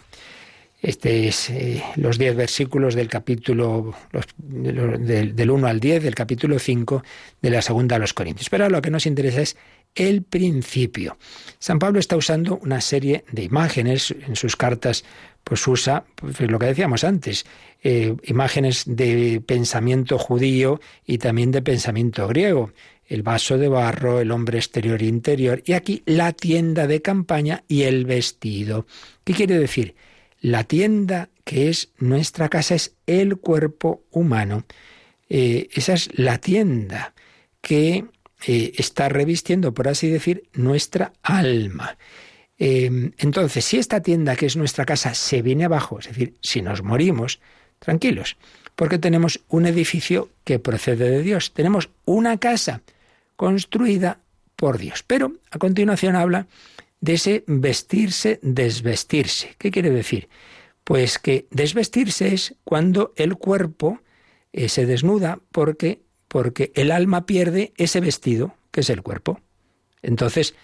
este es eh, los diez versículos del capítulo del, del 1 al 10 del capítulo 5 de la segunda a los Corintios. Pero lo que nos interesa es el principio. San Pablo está usando una serie de imágenes en sus cartas, pues usa pues lo que decíamos antes, eh, imágenes de pensamiento judío y también de pensamiento griego el vaso de barro, el hombre exterior e interior, y aquí la tienda de campaña y el vestido. ¿Qué quiere decir? La tienda que es nuestra casa es el cuerpo humano. Eh, esa es la tienda que eh, está revistiendo, por así decir, nuestra alma. Eh, entonces, si esta tienda que es nuestra casa se viene abajo, es decir, si nos morimos, tranquilos, porque tenemos un edificio que procede de Dios, tenemos una casa construida por Dios. Pero a continuación habla de ese vestirse, desvestirse. ¿Qué quiere decir? Pues que desvestirse es cuando el cuerpo eh, se desnuda porque, porque el alma pierde ese vestido, que es el cuerpo. Entonces,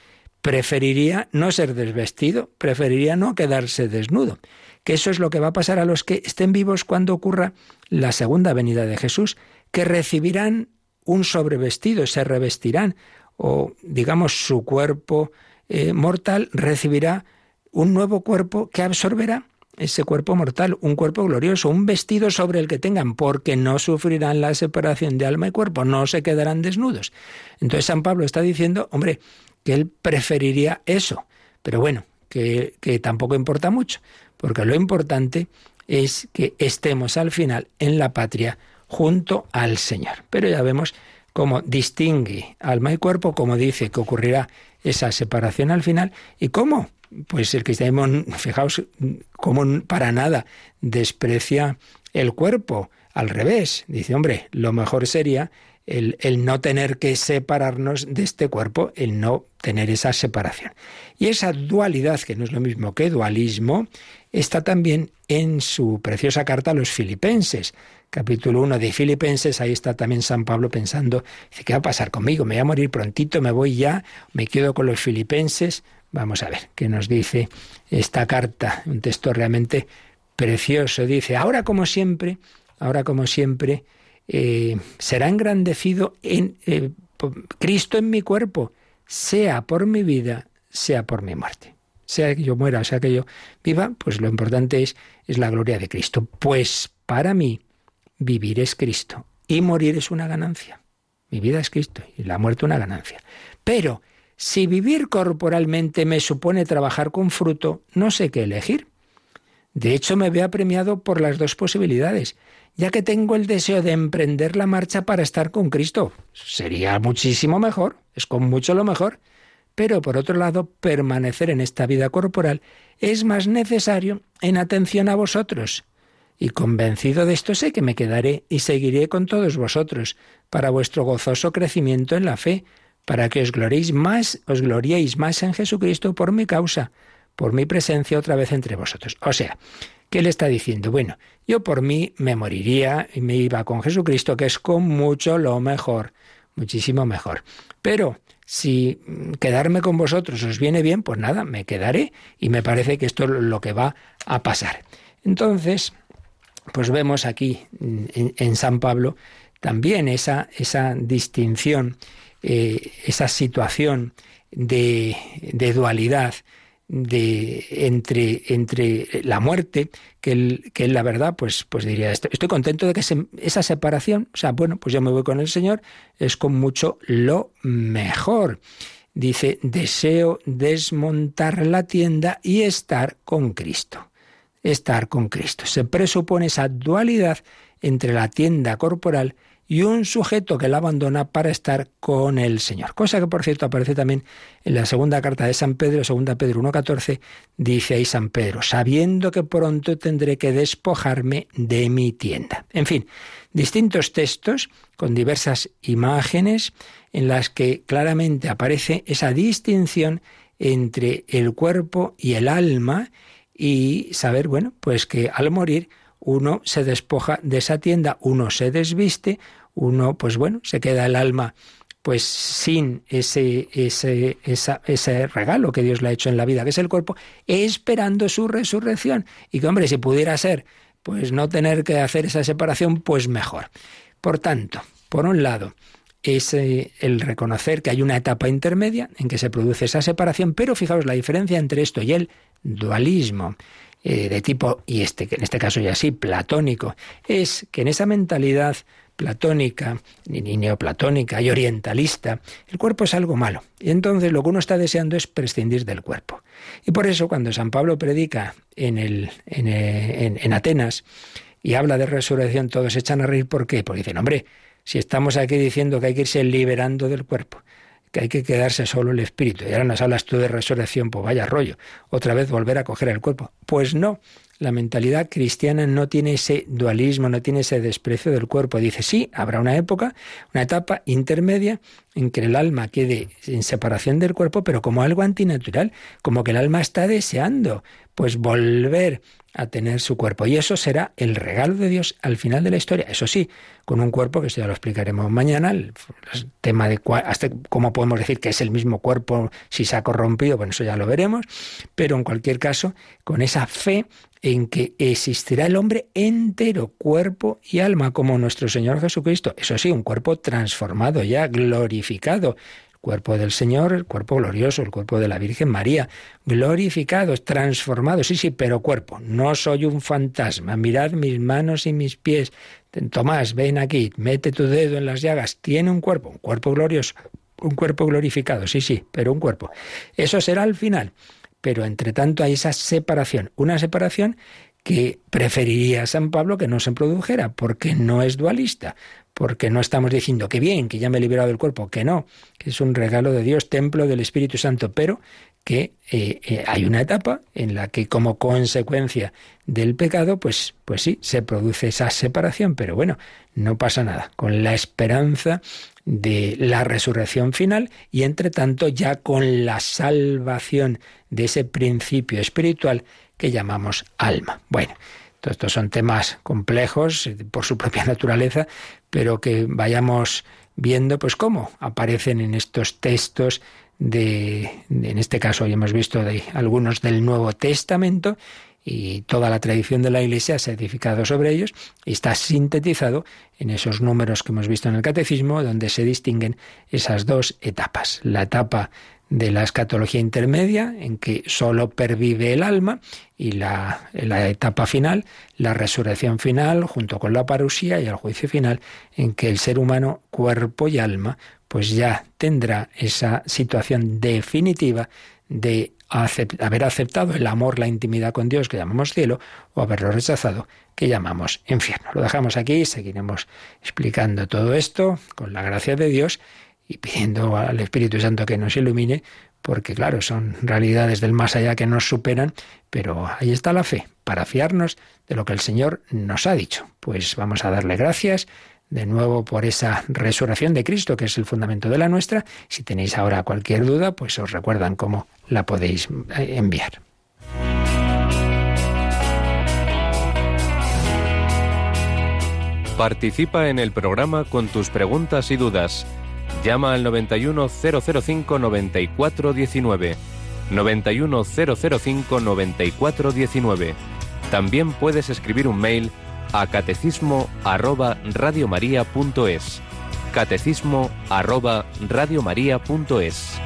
preferiría no ser desvestido, preferiría no quedarse desnudo. Que eso es lo que va a pasar a los que estén vivos cuando ocurra la segunda venida de Jesús, que recibirán un sobrevestido, se revestirán, o digamos su cuerpo eh, mortal recibirá un nuevo cuerpo que absorberá ese cuerpo mortal, un cuerpo glorioso, un vestido sobre el que tengan, porque no sufrirán la separación de alma y cuerpo, no se quedarán desnudos. Entonces San Pablo está diciendo, hombre, que él preferiría eso, pero bueno, que, que tampoco importa mucho, porque lo importante es que estemos al final en la patria junto al Señor. Pero ya vemos cómo distingue alma y cuerpo, cómo dice que ocurrirá esa separación al final y cómo, pues el cristianismo, fijaos, cómo para nada desprecia el cuerpo. Al revés, dice, hombre, lo mejor sería el, el, no tener que separarnos de este cuerpo, el no tener esa separación. Y esa dualidad, que no es lo mismo que dualismo, está también en su preciosa carta a los filipenses capítulo 1 de Filipenses, ahí está también San Pablo pensando, ¿qué va a pasar conmigo? ¿Me voy a morir prontito? ¿Me voy ya? ¿Me quedo con los filipenses? Vamos a ver qué nos dice esta carta, un texto realmente precioso. Dice, ahora como siempre, ahora como siempre, eh, será engrandecido en eh, Cristo en mi cuerpo, sea por mi vida, sea por mi muerte. Sea que yo muera, sea que yo viva, pues lo importante es, es la gloria de Cristo. Pues para mí, vivir es Cristo y morir es una ganancia. Mi vida es Cristo y la muerte una ganancia. Pero si vivir corporalmente me supone trabajar con fruto, no sé qué elegir. De hecho, me veo apremiado por las dos posibilidades, ya que tengo el deseo de emprender la marcha para estar con Cristo. Sería muchísimo mejor, es con mucho lo mejor. Pero por otro lado, permanecer en esta vida corporal es más necesario en atención a vosotros. Y convencido de esto sé que me quedaré y seguiré con todos vosotros, para vuestro gozoso crecimiento en la fe, para que os gloriéis más, os gloriéis más en Jesucristo por mi causa, por mi presencia otra vez entre vosotros. O sea, ¿qué le está diciendo? Bueno, yo por mí me moriría y me iba con Jesucristo, que es con mucho lo mejor, muchísimo mejor. Pero si quedarme con vosotros os viene bien, pues nada, me quedaré y me parece que esto es lo que va a pasar. Entonces, pues vemos aquí en, San Pablo también esa, esa distinción, eh, esa situación de, de dualidad de entre, entre la muerte, que él, que la verdad, pues, pues diría, estoy, estoy contento de que esa separación, o sea, bueno, pues yo me voy con el Señor, es con mucho lo mejor. Dice, deseo desmontar la tienda y estar con Cristo. Estar con Cristo. Se presupone esa dualidad entre la tienda corporal y un sujeto que la abandona para estar con el Señor. Cosa que, por cierto, aparece también en la segunda carta de San Pedro, segunda Pedro 1.14, dice ahí San Pedro, sabiendo que pronto tendré que despojarme de mi tienda. En fin, distintos textos con diversas imágenes en las que claramente aparece esa distinción entre el cuerpo y el alma y saber, bueno, pues que al morir uno se despoja de esa tienda, uno se desviste, uno, pues bueno, se queda el alma pues sin ese, ese, ese regalo que Dios le ha hecho en la vida, que es el cuerpo, esperando su resurrección. Y que, hombre, si pudiera ser, pues no tener que hacer esa separación, pues mejor. Por tanto, por un lado, es el reconocer que hay una etapa intermedia en que se produce esa separación, pero fijaos la diferencia entre esto y el dualismo. Eh, de tipo, y este, en este caso ya sí, platónico, es que en esa mentalidad platónica, ni neoplatónica y orientalista, el cuerpo es algo malo. Y entonces lo que uno está deseando es prescindir del cuerpo. Y por eso cuando San Pablo predica en, el, en, en, Atenas y habla de resurrección, todos se echan a reír. ¿Por qué? Porque dicen, hombre, si estamos aquí diciendo que hay que irse liberando del cuerpo, que hay que quedarse solo el espíritu, y ahora nos hablas tú de resurrección, pues vaya rollo, otra vez volver a coger el cuerpo. Pues no, la mentalidad cristiana no tiene ese dualismo, no tiene ese desprecio del cuerpo. Dice, sí, habrá una época, una etapa intermedia en que el alma quede en separación del cuerpo, pero como algo antinatural, como que el alma está deseando, pues volver a tener su cuerpo. Y eso será el regalo de Dios al final de la historia. Eso sí, con un cuerpo, que esto ya lo explicaremos mañana, el, tema de hasta cómo podemos decir que es el mismo cuerpo si se ha corrompido, bueno, eso ya lo veremos, pero en cualquier caso, con esa fe en que existirá el hombre entero, cuerpo y alma, como nuestro Señor Jesucristo. Eso sí, un cuerpo transformado ya, glorificado. Cuerpo del Señor, el cuerpo glorioso, el cuerpo de la Virgen María, glorificados, transformados, sí, sí, pero cuerpo. No soy un fantasma. Mirad mis manos y mis pies. Tomás, ven aquí, mete tu dedo en las llagas. Tiene un cuerpo, un cuerpo glorioso, un cuerpo glorificado, sí, sí, pero un cuerpo. Eso será al final pero entre tanto hay esa separación, una separación que preferiría San Pablo que no se produjera, porque no es dualista, porque no estamos diciendo que bien, que ya me he liberado del cuerpo, que no, que es un regalo de Dios, templo del Espíritu Santo, pero que eh, eh, hay una etapa en la que como consecuencia del pecado, pues, pues sí, se produce esa separación, pero bueno, no pasa nada, con la esperanza de la resurrección final y entre tanto ya con la salvación de ese principio espiritual que llamamos alma. Bueno, estos son temas complejos por su propia naturaleza, pero que vayamos viendo pues cómo aparecen en estos textos de, en este caso hoy hemos visto de algunos del Nuevo Testamento y toda la tradición de la Iglesia se ha edificado sobre ellos y está sintetizado en esos números que hemos visto en el Catecismo, donde se distinguen esas dos etapas. La etapa de la escatología intermedia, en que sólo pervive el alma, y la, etapa final, la resurrección final, junto con la parusía y el juicio final, en que el ser humano, cuerpo y alma, pues ya tendrá esa situación definitiva de haber aceptado el amor, la intimidad con Dios que llamamos cielo, o haberlo rechazado que llamamos infierno. Lo dejamos aquí, seguiremos explicando todo esto con la gracia de Dios y pidiendo al Espíritu Santo que nos ilumine, porque claro, son realidades del más allá que nos superan, pero ahí está la fe, para fiarnos de lo que el Señor nos ha dicho. Pues vamos a darle gracias de nuevo por esa resurrección de Cristo, que es el fundamento de la nuestra. Si tenéis ahora cualquier duda, pues os recuerdan cómo la podéis eh, enviar. Participa en el programa con tus preguntas y dudas. Llama al 91005 9419. 91005 9419. También puedes escribir un mail a catecismo arroba radiomaria.es. Catecismo arroba radiomaria.es.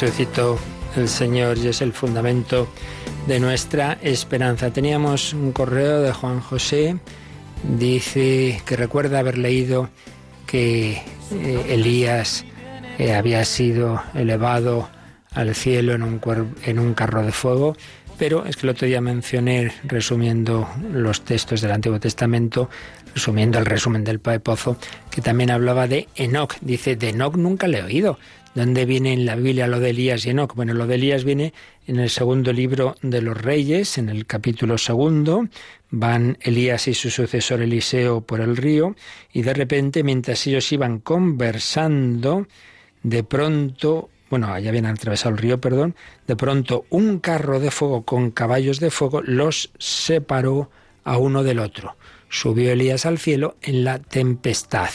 resucitó el Señor y es el fundamento de nuestra esperanza. Teníamos un correo de Juan José, dice que recuerda haber leído que eh, Elías eh, había sido elevado al cielo en un, en un carro de fuego, pero es que el otro día mencioné, resumiendo los textos del Antiguo Testamento, resumiendo el resumen del Padre Pozo, que también hablaba de Enoch. Dice, de Enoch nunca le he oído. ¿Dónde viene en la Biblia lo de Elías y Enoch? Bueno, lo de Elías viene en el segundo libro de los Reyes, en el capítulo segundo. Van Elías y su sucesor Eliseo por el río y de repente, mientras ellos iban conversando, de pronto bueno, ya habían atravesado el río, perdón, de pronto un carro de fuego con caballos de fuego los separó a uno del otro. Subió Elías al cielo en la tempestad.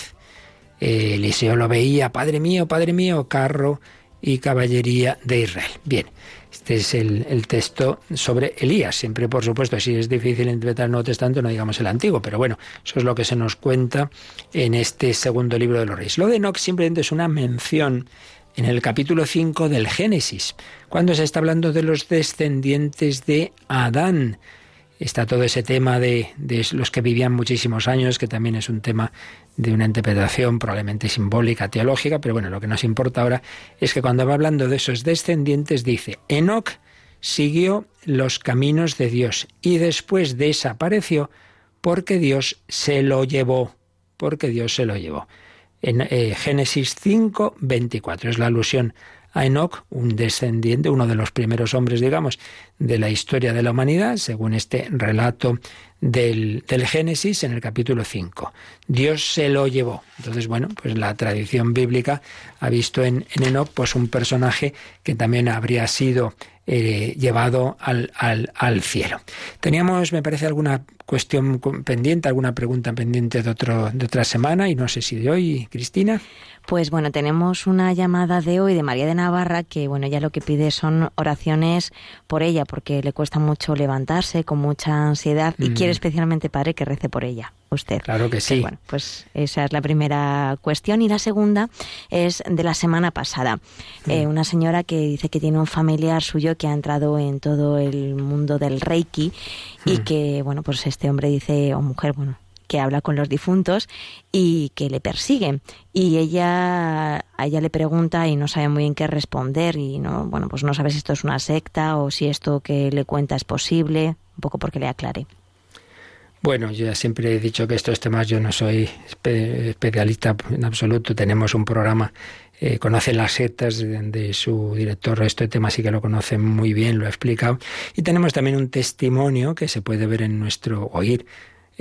Eliseo lo veía, Padre mío, Padre mío, carro y caballería de Israel. Bien, este es el, texto sobre Elías. Siempre, por supuesto, si es difícil interpretar el Nuevo Testamento, no digamos el Antiguo, pero bueno, eso es lo que se nos cuenta en este segundo libro de los Reyes. Lo de Enoch simplemente es una mención en el capítulo 5 del Génesis, cuando se está hablando de los descendientes de Adán. Está todo ese tema de, de los que vivían muchísimos años, que también es un tema de una interpretación probablemente simbólica, teológica, pero bueno, lo que nos importa ahora es que cuando va hablando de esos descendientes dice, Enoch siguió los caminos de Dios y después desapareció porque Dios se lo llevó, porque Dios se lo llevó. En eh, Génesis 5, 24 es la alusión a Enoch, un descendiente, uno de los primeros hombres, digamos, de la historia de la humanidad, según este relato del, del, Génesis en el capítulo 5. Dios se lo llevó. Entonces, bueno, pues la tradición bíblica ha visto en, en Enoch pues un personaje que también habría sido eh, llevado al, al, al, cielo. Teníamos, me parece, alguna cuestión pendiente, alguna pregunta pendiente de, otro, de otra semana y no sé si de hoy, Cristina. Pues bueno, tenemos una llamada de hoy de María de Navarra que bueno, ya lo que pide son oraciones por ella porque le cuesta mucho levantarse con mucha ansiedad y mm. quiere especialmente padre que rece por ella. Usted. Claro que sí. bueno, pues esa es la primera cuestión y la segunda es de la semana pasada. Mm. Eh, una señora que dice que tiene un familiar suyo que ha entrado en todo el mundo del Reiki y que bueno, pues este hombre dice o mujer, bueno, que habla con los difuntos y que le persigue. Y ella, a ella le pregunta y no sabe muy bien qué responder y no, bueno, pues no sabe si esto es una secta o si esto que le cuenta es posible, un poco porque le aclare. Bueno, yo ya siempre he dicho que estos temas yo no soy especialista en absoluto. Tenemos un programa, eh, conoce las sectas de, su director, este tema sí que lo conoce muy bien, lo ha explicado. Y tenemos también un testimonio que se puede ver en nuestro, oír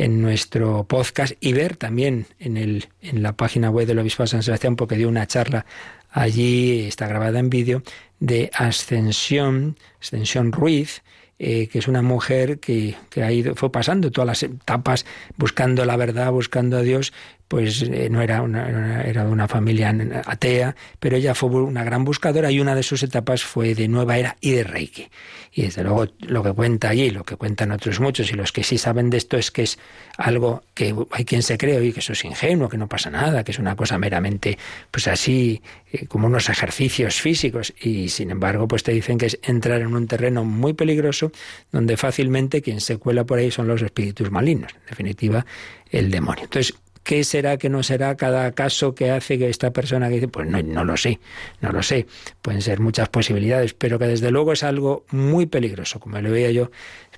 en nuestro podcast y ver también en, el, en la página web del Obispo de San Sebastián, porque dio una charla allí, está grabada en vídeo, de Ascensión, Ascensión Ruiz, eh, que es una mujer que, que, ha ido, fue pasando todas las etapas buscando la verdad, buscando a Dios, pues eh, no era una, era de una familia atea, pero ella fue una gran buscadora y una de sus etapas fue de nueva era y de Reiki. Y desde luego lo que cuenta allí, lo que cuentan otros muchos y los que sí saben de esto es que es algo que hay quien se cree y que eso es ingenuo, que no pasa nada, que es una cosa meramente pues así eh, como unos ejercicios físicos y sin embargo pues te dicen que es entrar en un terreno muy peligroso donde fácilmente quien se cuela por ahí son los espíritus malignos, en definitiva el demonio. Entonces, ¿Qué será, qué no será cada caso que hace que esta persona que dice, pues no, no lo sé, no lo sé. Pueden ser muchas posibilidades, pero que desde luego es algo muy peligroso, como le veía yo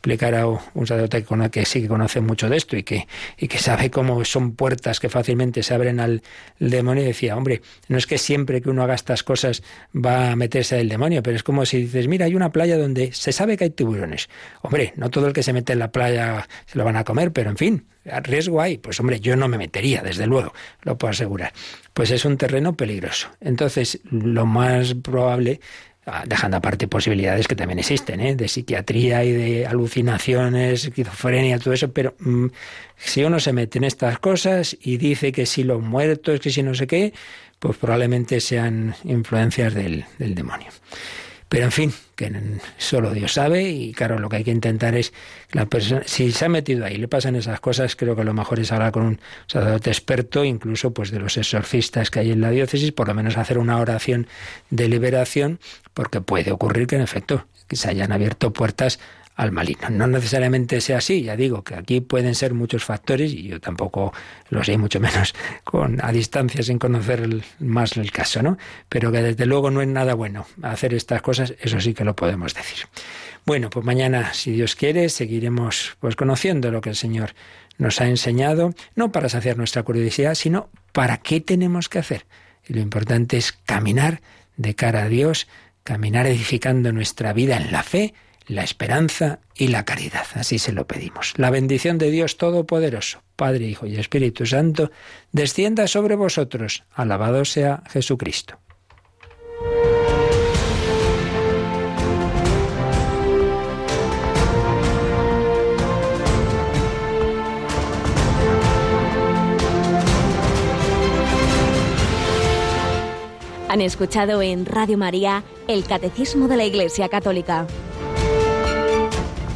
explicar a un sacerdote que sí que conoce mucho de esto y que, y que sabe cómo son puertas que fácilmente se abren al demonio y decía, hombre, no es que siempre que uno haga estas cosas va a meterse el demonio, pero es como si dices, mira, hay una playa donde se sabe que hay tiburones. Hombre, no todo el que se mete en la playa se lo van a comer, pero en fin, riesgo hay. Pues hombre, yo no me metería, desde luego, lo puedo asegurar. Pues es un terreno peligroso. Entonces, lo más probable dejando aparte posibilidades que también existen, ¿eh? de psiquiatría y de alucinaciones, esquizofrenia, todo eso, pero mm, si uno se mete en estas cosas y dice que si los muertos, que si no sé qué, pues probablemente sean influencias del demonio. Pero en fin, que solo Dios sabe y claro, lo que hay que intentar es la persona, si se ha metido ahí, le pasan esas cosas, creo que lo mejor es hablar con un sacerdote experto, incluso pues de los exorcistas que hay en la diócesis, por lo menos hacer una oración de liberación, porque puede ocurrir que en efecto que se hayan abierto puertas al maligno. No necesariamente sea así, ya digo que aquí pueden ser muchos factores y yo tampoco lo sé, mucho menos con a distancia sin conocer más el caso, ¿no? Pero que desde luego no es nada bueno hacer estas cosas, eso sí que lo podemos decir. Bueno, pues mañana, si Dios quiere, seguiremos pues conociendo lo que el Señor nos ha enseñado, no para saciar nuestra curiosidad, sino para qué tenemos que hacer. Y lo importante es caminar de cara a Dios, caminar edificando nuestra vida en la fe, la esperanza y la caridad. Así se lo pedimos. La bendición de Dios Todopoderoso, Padre, Hijo y Espíritu Santo, descienda sobre vosotros. Alabado sea Jesucristo. Han escuchado en Radio María el Catecismo de la Iglesia Católica